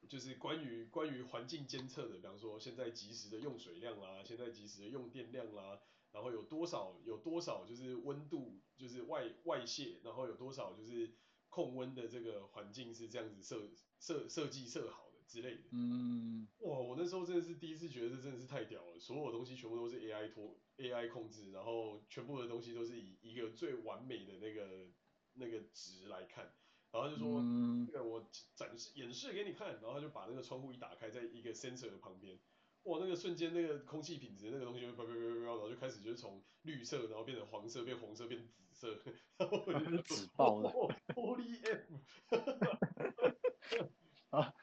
就是关于关于环境监测的，比方说现在及时的用水量啦，现在及时的用电量啦，然后有多少有多少就是温度就是外外泄，然后有多少就是控温的这个环境是这样子设设设计设好的之类的。嗯，哇，我那时候真的是第一次觉得这真的是太屌了，所有东西全部都是 AI 拖 AI 控制，然后全部的东西都是以一个最完美的那个那个值来看。然后他就说，嗯，这个我展示演示给你看，然后他就把那个窗户一打开，在一个 sensor 的旁边，哇，那个瞬间那个空气品质那个东西就飙飙飙飙，然后就开始就是从绿色，然后变成黄色，变红色，变紫色，<laughs> 然后我就紫爆了，Holy M，<laughs> 啊，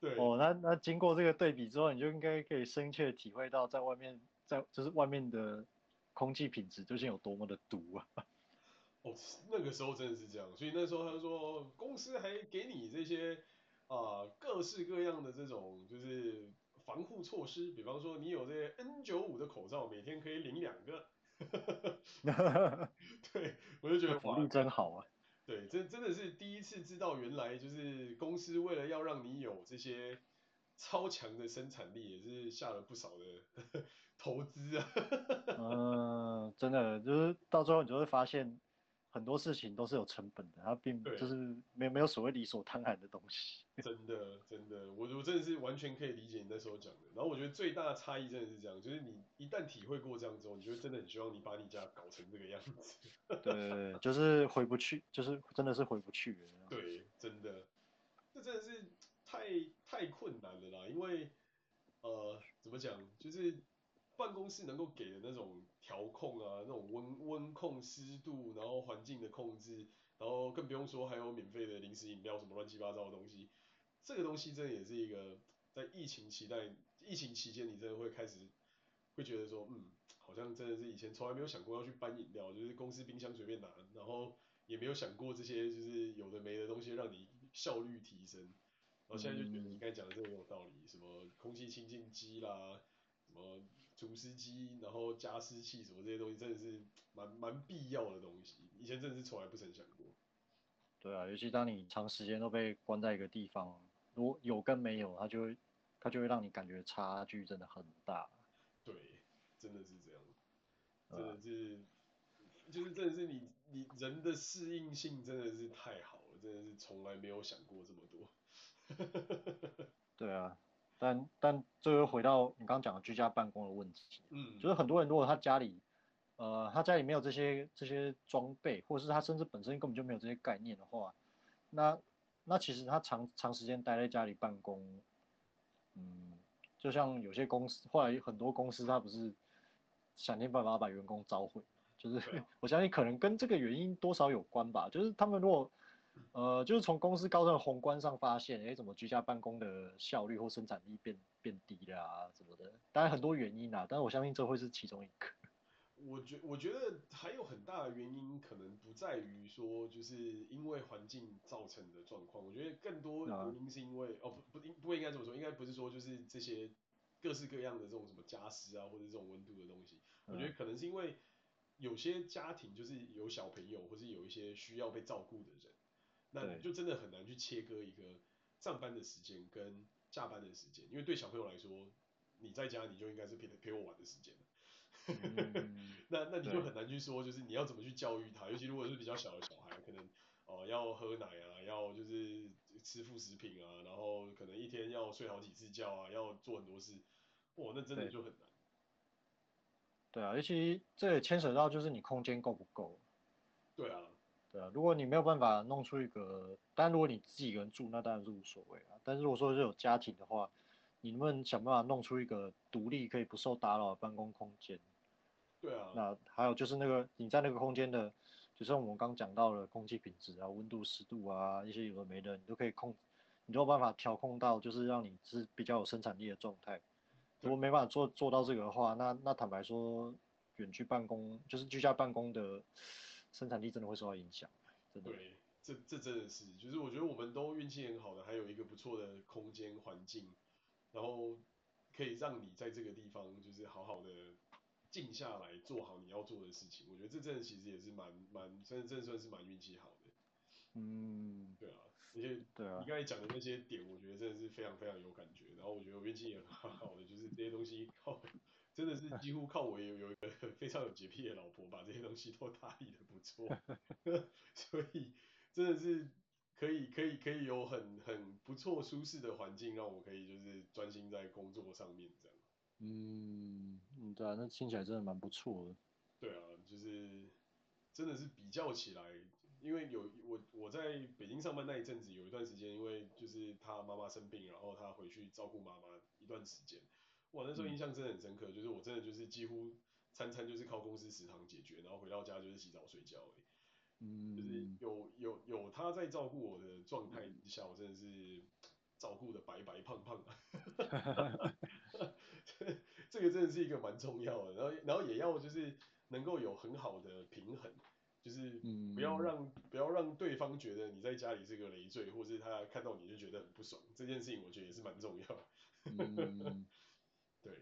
对，哦，那那经过这个对比之后，你就应该可以深切体会到在外面，在就是外面的空气品质究竟有多么的毒啊。<laughs> 哦，那个时候真的是这样，所以那时候他说公司还给你这些啊、呃、各式各样的这种就是防护措施，比方说你有这些 N95 的口罩，每天可以领两个。<laughs> 对，我就觉得福利真好啊。对，真真的是第一次知道原来就是公司为了要让你有这些超强的生产力，也是下了不少的 <laughs> 投资啊。<laughs> 嗯，真的就是到最后你就会发现。很多事情都是有成本的，它并就是没没有所谓理所当然的东西。<laughs> 真的真的，我我真的是完全可以理解你那时候讲的。然后我觉得最大的差异真的是这样，就是你一旦体会过这样之后，你就真的很希望你把你家搞成这个样子。<laughs> 对，就是回不去，就是真的是回不去了。对，真的，这真的是太太困难了啦，因为呃，怎么讲，就是。办公室能够给的那种调控啊，那种温温控湿度，然后环境的控制，然后更不用说还有免费的零食饮料什么乱七八糟的东西，这个东西真的也是一个在疫情期待，疫情期间你真的会开始会觉得说，嗯，好像真的是以前从来没有想过要去搬饮料，就是公司冰箱随便拿，然后也没有想过这些就是有的没的东西让你效率提升，然后现在就觉得你刚才讲的这个很有道理，什么空气清净机啦，什么。除湿机，然后加湿器什么这些东西，真的是蛮蛮必要的东西。以前真的是从来不曾想过。对啊，尤其当你长时间都被关在一个地方，如果有跟没有，它就会它就会让你感觉差距真的很大。对，真的是这样，真的是，啊、就是真的是你你人的适应性真的是太好了，真的是从来没有想过这么多。<laughs> 对啊。但但这又回到你刚刚讲的居家办公的问题，嗯，就是很多人如果他家里，呃，他家里没有这些这些装备，或者是他甚至本身根本就没有这些概念的话，那那其实他长长时间待在家里办公，嗯，就像有些公司，后来很多公司他不是想尽办法把员工召回，就是 <laughs> 我相信可能跟这个原因多少有关吧，就是他们如果。呃，就是从公司高层的宏观上发现，哎、欸，怎么居家办公的效率或生产力变变低了啊，什么的，当然很多原因啊，但是我相信这会是其中一个。<laughs> 我觉我觉得还有很大的原因，可能不在于说就是因为环境造成的状况，我觉得更多原因是因为，啊、哦不不应不应该这么说，应该不是说就是这些各式各样的这种什么加湿啊或者这种温度的东西，我觉得可能是因为有些家庭就是有小朋友或是有一些需要被照顾的人。那你就真的很难去切割一个上班的时间跟下班的时间，因为对小朋友来说，你在家你就应该是陪陪我玩的时间。嗯、<laughs> 那那你就很难去说，就是你要怎么去教育他，尤其如果是比较小的小孩，可能哦、呃、要喝奶啊，要就是吃副食品啊，然后可能一天要睡好几次觉啊，要做很多事，哇，那真的就很难。对，对啊，尤其这也牵扯到就是你空间够不够。对啊。对啊，如果你没有办法弄出一个，当然如果你自己一个人住，那当然是无所谓啊。但是如果说是有家庭的话，你能不能想办法弄出一个独立可以不受打扰的办公空间？对啊。那还有就是那个你在那个空间的，就像我们刚讲到的空气品质啊、温度、湿度啊一些有的没的，你都可以控，你都有办法调控到，就是让你是比较有生产力的状态。如果没办法做做到这个的话，那那坦白说，远距办公就是居家办公的。生产力真的会受到影响，真的。对，这这真的是，就是我觉得我们都运气很好的，还有一个不错的空间环境，然后可以让你在这个地方就是好好的静下来做好你要做的事情。我觉得这真的其实也是蛮蛮，真的真的算是蛮运气好的。嗯，对啊，而且对啊，你刚才讲的那些点，我觉得真的是非常非常有感觉。然后我觉得我运气也很好的，就是这些东西靠。真的是几乎靠我有有一个非常有洁癖的老婆，把这些东西都打理的不错，<laughs> 所以真的是可以可以可以有很很不错舒适的环境，让我可以就是专心在工作上面这样。嗯嗯，对啊，那听起来真的蛮不错的。对啊，就是真的是比较起来，因为有我我在北京上班那一阵子，有一段时间，因为就是他妈妈生病，然后他回去照顾妈妈一段时间，哇，那时候印象真的很深刻，就是我真的就是几乎餐餐就是靠公司食堂解决，然后回到家就是洗澡睡觉而已。嗯，就是有有有他在照顾我的状态之下，我真的是照顾的白白胖胖的。<laughs> 这个真的是一个蛮重要的，然后然后也要就是能够有很好的平衡，就是不要让、嗯、不要让对方觉得你在家里是个累赘，或是他看到你就觉得很不爽，这件事情我觉得也是蛮重要。<laughs> 嗯、对，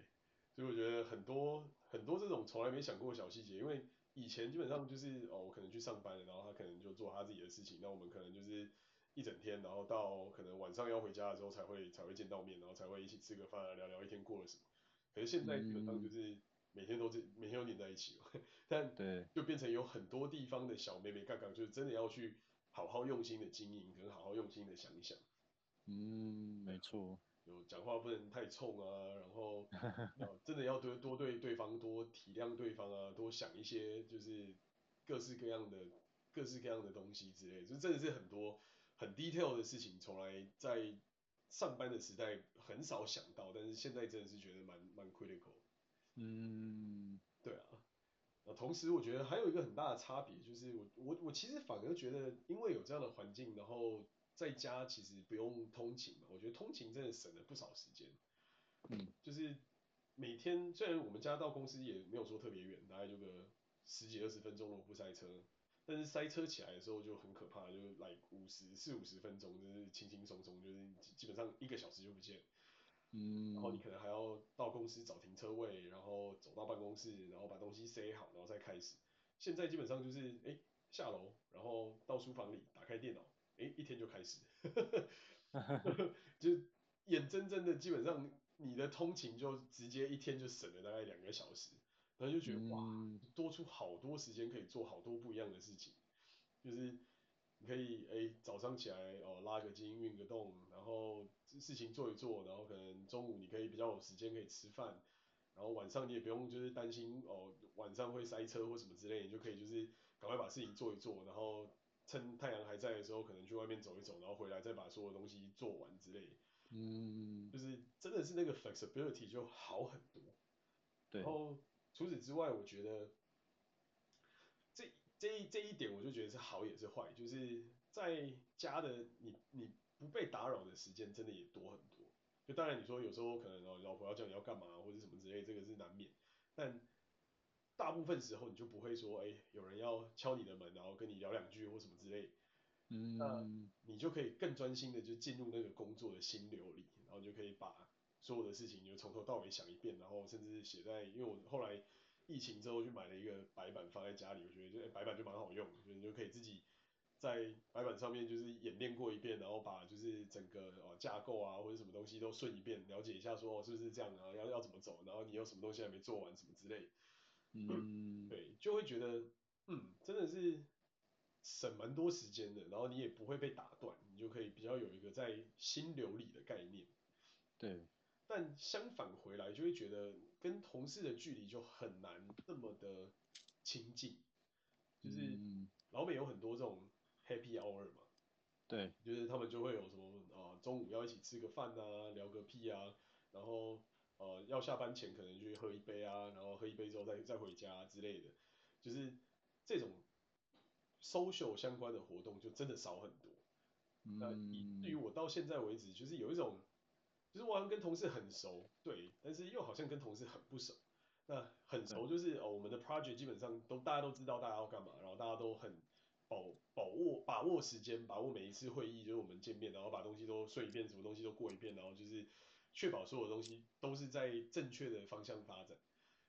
所以我觉得很多很多这种从来没想过的小细节，因为以前基本上就是哦，我可能去上班了，然后他可能就做他自己的事情，那我们可能就是一整天，然后到可能晚上要回家的时候才会才会见到面，然后才会一起吃个饭，聊聊一天过了什么。可是现在基本上就是每天都是、嗯、每天都黏在一起，<laughs> 但对，就变成有很多地方的小妹妹杠杠，就是真的要去好好用心的经营，跟好好用心的想一想。嗯，没错。有讲话不能太冲啊，然后 <laughs> 真的要多多对对方多体谅对方啊，多想一些就是各式各样的各式各样的东西之类的，就真的是很多很 detail 的事情，从来在。上班的时代很少想到，但是现在真的是觉得蛮蛮 critical。嗯，对啊。那同时我觉得还有一个很大的差别，就是我我我其实反而觉得，因为有这样的环境，然后在家其实不用通勤嘛，我觉得通勤真的省了不少时间。嗯，就是每天虽然我们家到公司也没有说特别远，大概就个十几二十分钟，如果不塞车。但是塞车起来的时候就很可怕，就是来五十四五十分钟，就是轻轻松松，就是基本上一个小时就不见。嗯。然后你可能还要到公司找停车位，然后走到办公室，然后把东西塞好，然后再开始。现在基本上就是，哎，下楼，然后到书房里打开电脑，哎，一天就开始。<laughs> 就眼睁睁的，基本上你的通勤就直接一天就省了大概两个小时。然后就觉得哇，多出好多时间可以做好多不一样的事情，就是你可以哎早上起来哦拉个筋运个动，然后事情做一做，然后可能中午你可以比较有时间可以吃饭，然后晚上你也不用就是担心哦晚上会塞车或什么之类，你就可以就是赶快把事情做一做，然后趁太阳还在的时候可能去外面走一走，然后回来再把所有东西做完之类。嗯，就是真的是那个 flexibility 就好很多。对。然后。除此之外，我觉得这这一这一点，我就觉得是好也是坏，就是在家的你你不被打扰的时间真的也多很多。就当然你说有时候可能哦，老婆要叫你要干嘛或者什么之类，这个是难免。但大部分时候你就不会说，哎，有人要敲你的门，然后跟你聊两句或什么之类。嗯。那你就可以更专心的就进入那个工作的心流里，然后你就可以把。所有的事情你就从头到尾想一遍，然后甚至写在，因为我后来疫情之后去买了一个白板放在家里，我觉得就、欸、白板就蛮好用，就你就可以自己在白板上面就是演练过一遍，然后把就是整个哦架构啊或者什么东西都顺一遍，了解一下说是不是这样啊，要要怎么走，然后你有什么东西还没做完什么之类，嗯，对，就会觉得嗯真的是省蛮多时间的，然后你也不会被打断，你就可以比较有一个在心流里的概念，对。但相反回来就会觉得跟同事的距离就很难那么的亲近，就是老美有很多这种 happy hour 嘛，对，就是他们就会有什么啊、呃、中午要一起吃个饭啊，聊个屁啊，然后呃要下班前可能去喝一杯啊，然后喝一杯之后再再回家之类的，就是这种 social 相关的活动就真的少很多。那以至于我到现在为止，就是有一种。就是我好像跟同事很熟，对，但是又好像跟同事很不熟。那很熟就是哦，我们的 project 基本上都大家都知道大家要干嘛，然后大家都很把把握把握时间，把握每一次会议，就是我们见面，然后把东西都顺一遍，什么东西都过一遍，然后就是确保所有东西都是在正确的方向发展。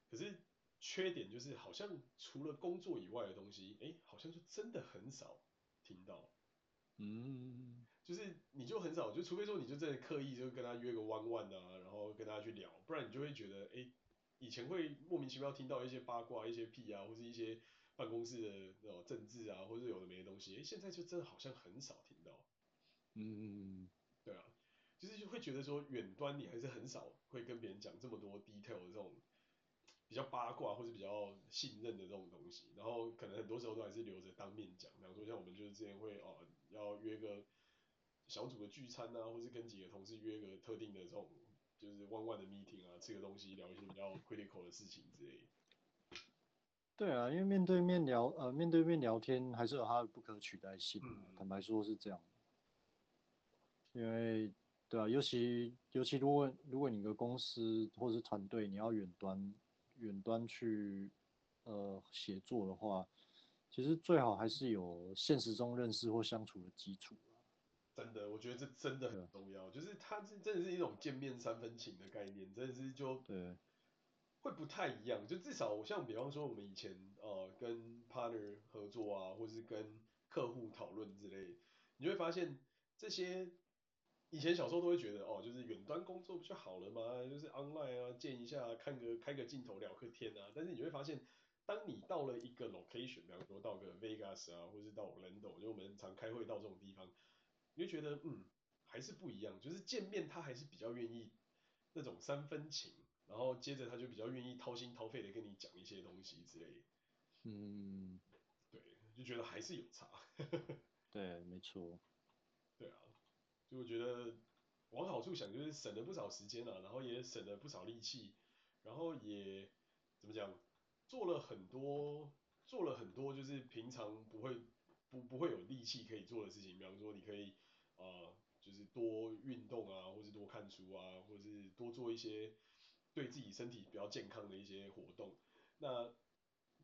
可是缺点就是好像除了工作以外的东西，哎，好像就真的很少听到。嗯。就是你就很少，就除非说你就真的刻意就跟他约个 one one 啊，然后跟他去聊，不然你就会觉得，哎，以前会莫名其妙听到一些八卦、一些屁啊，或是一些办公室的那种政治啊，或者有的没的东西，哎，现在就真的好像很少听到。嗯，就是就会觉得说远端你还是很少会跟别人讲这么多 detail 的这种比比较八卦或者比较信任的这种东西，然后可能很多时候都还是留着当面讲。比方说像我们就是之前会哦要约个小组的聚餐啊，或是跟几个同事约个特定的这种就是 one one 的 meeting 啊，吃个东西聊一些比较 critical 的事情之类的。对啊，因为面对面聊呃面对面聊天还是有它的不可取代性，嗯、坦白说是这样。因为对啊，尤其尤其如果如果你的公司或者是团队你要远端。远端去呃协作的话，其实最好还是有现实中认识或相处的基础。真的，我觉得这真的很重要，就是它是真的是一种见面三分情的概念，真的是就对会不太一样。就至少我像比方说我们以前呃跟 partner 合作啊，或是跟客户讨论之类，你会发现这些。以前小时候都会觉得哦，就是远端工作不就好了吗？就是 online 啊，见一下，看个开个镜头聊个天啊。但是你会发现，当你到了一个 location，比方说到个 Vegas 啊，或是到 Orlando，就我们常开会到这种地方，你就觉得嗯，还是不一样。就是见面他还是比较愿意那种三分情，然后接着他就比较愿意掏心掏肺的跟你讲一些东西之类。嗯，对，就觉得还是有差。<laughs> 对，没错。对啊。就我觉得往好处想，就是省了不少时间啊，然后也省了不少力气，然后也怎么讲，做了很多做了很多就是平常不会不不会有力气可以做的事情，比方说你可以啊、就是多运动啊，或是多看书啊，或是多做一些对自己身体比较健康的一些活动。那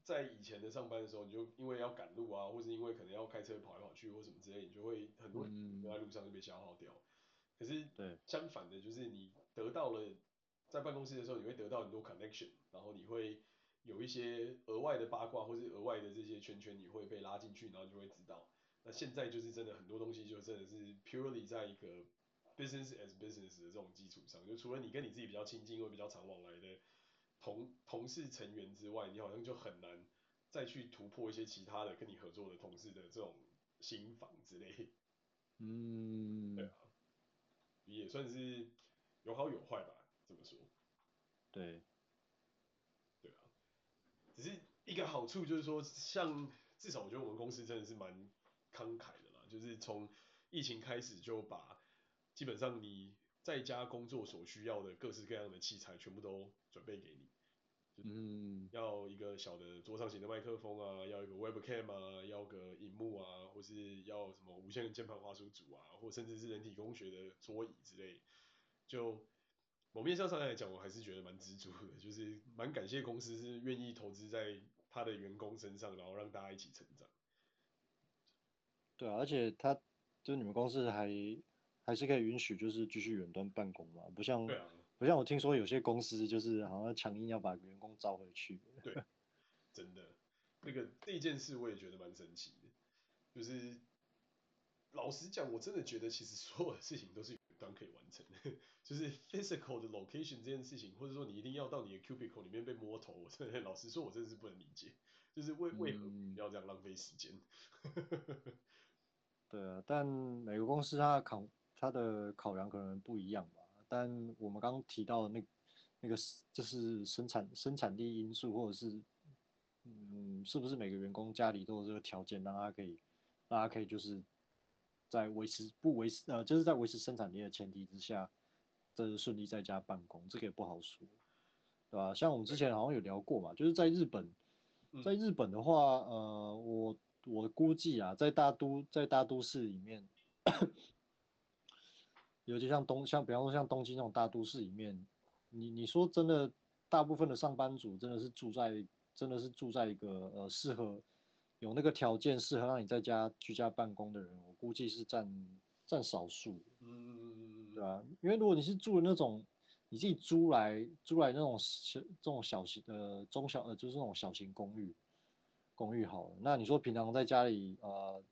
在以前的上班的时候，你就因为要赶路啊，或是因为可能要开车跑来跑去或什么之类，你就会很多人在路上就被消耗掉。可是相反的，就是你得到了在办公室的时候，你会得到很多 connection，然后你会有一些额外的八卦或是额外的这些圈圈，你会被拉进去，然后就会知道。那现在就是真的很多东西就真的是 purely 在一个 business as business 的这种基础上，就除了你跟你自己比较亲近或比较常往来的。同同事成员之外，你好像就很难再去突破一些其他的跟你合作的同事的这种心防之类。嗯，对啊，也算是有好有坏吧，这么说。对，对啊，只是一个好处就是说，像至少我觉得我们公司真的是蛮慷慨的啦，就是从疫情开始就把基本上你。在家工作所需要的各式各样的器材，全部都准备给你。嗯，要一个小的桌上型的麦克风啊，要一个 webcam 啊，要个荧幕啊，或是要什么无线键盘滑鼠组啊，或甚至是人体工学的桌椅之类。就某面向上来讲，我还是觉得蛮知足的，就是蛮感谢公司是愿意投资在他的员工身上，然后让大家一起成长。对啊，而且他就你们公司还。还是可以允许，就是继续远端办公嘛，不像，啊，不像我听说有些公司就是好像强硬要把员工招回去。对，真的，那个这件事我也觉得蛮神奇的，就是老实讲，我真的觉得其实所有的事情都是远端可以完成的，<laughs> 就是 physical 的 location 这件事情，或者说你一定要到你的 cubicle 里面被摸头，我真的 <laughs> 老实说，我真的是不能理解，就是为为何要这样浪费时间？<laughs> 对啊，但每个公司它的考它的考量可能不一样吧，但我们刚刚提到的那那个就是生产生产力因素，或者是嗯，是不是每个员工家里都有这个条件，让他可以，让他可以就是在维持不维持呃，就是在维持生产力的前提之下，这是顺利在家办公，这个也不好说，对吧？像我们之前好像有聊过嘛，就是在日本，在日本的话，呃，我我估计啊，在大都在大都市里面。尤其像东像比方说像东京那种大都市里面，你你说真的，大部分的上班族真的是住在真的是住在一个呃适合有那个条件适合让你在家居家办公的人，我估计是占占少数，嗯，对啊？因为如果你是住的那种你自己租来租来那种小这种小型呃中小呃就是那种小型公寓公寓好了，那你说平常在家里呃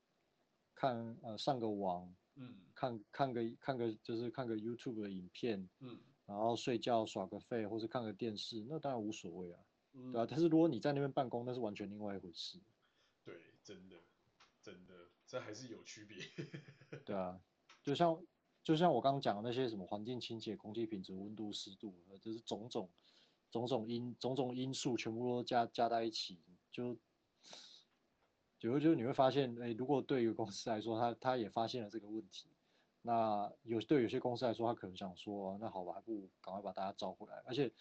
看呃上个网。嗯，看看个看个就是看个 YouTube 的影片，嗯，然后睡觉耍个废，或是看个电视，那当然无所谓啊，嗯、对啊。但是如果你在那边办公，那是完全另外一回事。对，真的，真的，这还是有区别。<laughs> 对啊，就像就像我刚刚讲的那些什么环境清洁、空气品质、温度、湿度，就是种种种种因种种因素全部都加加在一起，就就就你会发现，哎，如果对一个公司来说，他他也发现了这个问题，那有对有些公司来说，他可能想说，那好吧，还不如赶快把大家招回来，而且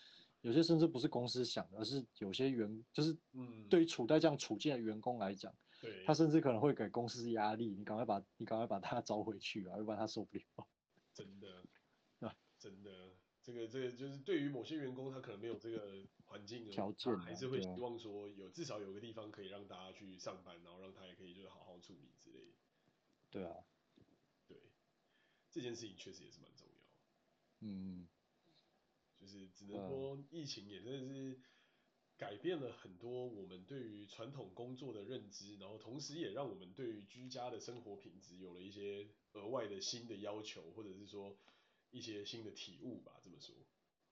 有些甚至不是公司想的，而是有些员就是嗯，对于处在这样处境的员工来讲，对，他甚至可能会给公司压力，你赶快把你赶快把他招回去啊，要不然他受不了。<laughs> 真的，啊，<laughs> 真的。这个这个就是对于某些员工，他可能没有这个环境条件，他还是会希望说有至少有个地方可以让大家去上班，然后让他也可以就是好好处理之类的。对啊，对，这件事情确实也是蛮重要。嗯，就是只能说疫情也真的是改变了很多我们对于传统工作的认知，然后同时也让我们对于居家的生活品质有了一些额外的新的要求，或者是说。一些新的体悟吧，这么说。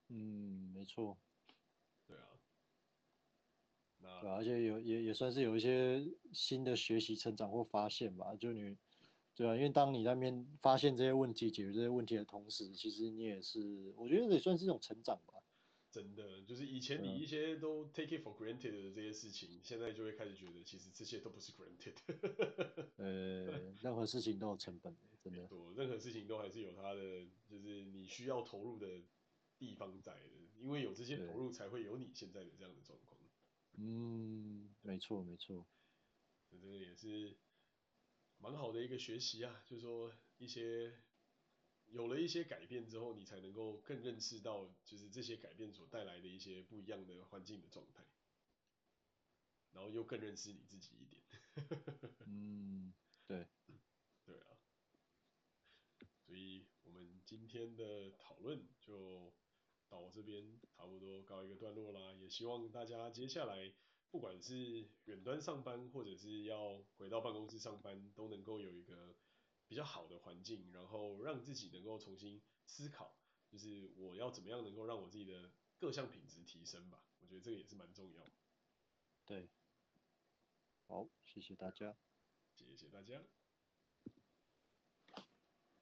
嗯，没错。对啊。那对啊，而且有也也算是有一些新的学习、成长或发现吧。就你，对啊，因为当你在面发现这些问题、解决这些问题的同时，其实你也是，我觉得也算是一种成长吧。真的，就是以前你一些都 take it for granted 的这些事情，嗯、现在就会开始觉得，其实这些都不是 granted。<laughs> 呃，任何事情都有成本的，真的。对，任何事情都还是有它的，就是你需要投入的地方在的，因为有这些投入，才会有你现在的这样的状况。嗯，没错没错。这个也是蛮好的一个学习啊，就是说一些。有了一些改变之后，你才能够更认识到，就是这些改变所带来的一些不一样的环境的状态，然后又更认识你自己一点。<laughs> 嗯，对，对啊。所以我们今天的讨论就到这边差不多告一个段落啦。也希望大家接下来不管是远端上班，或者是要回到办公室上班，都能够有一个。比较好的环境，然后让自己能够重新思考，就是我要怎么样能够让我自己的各项品质提升吧。我觉得这个也是蛮重要。对，好，谢谢大家，谢谢大家。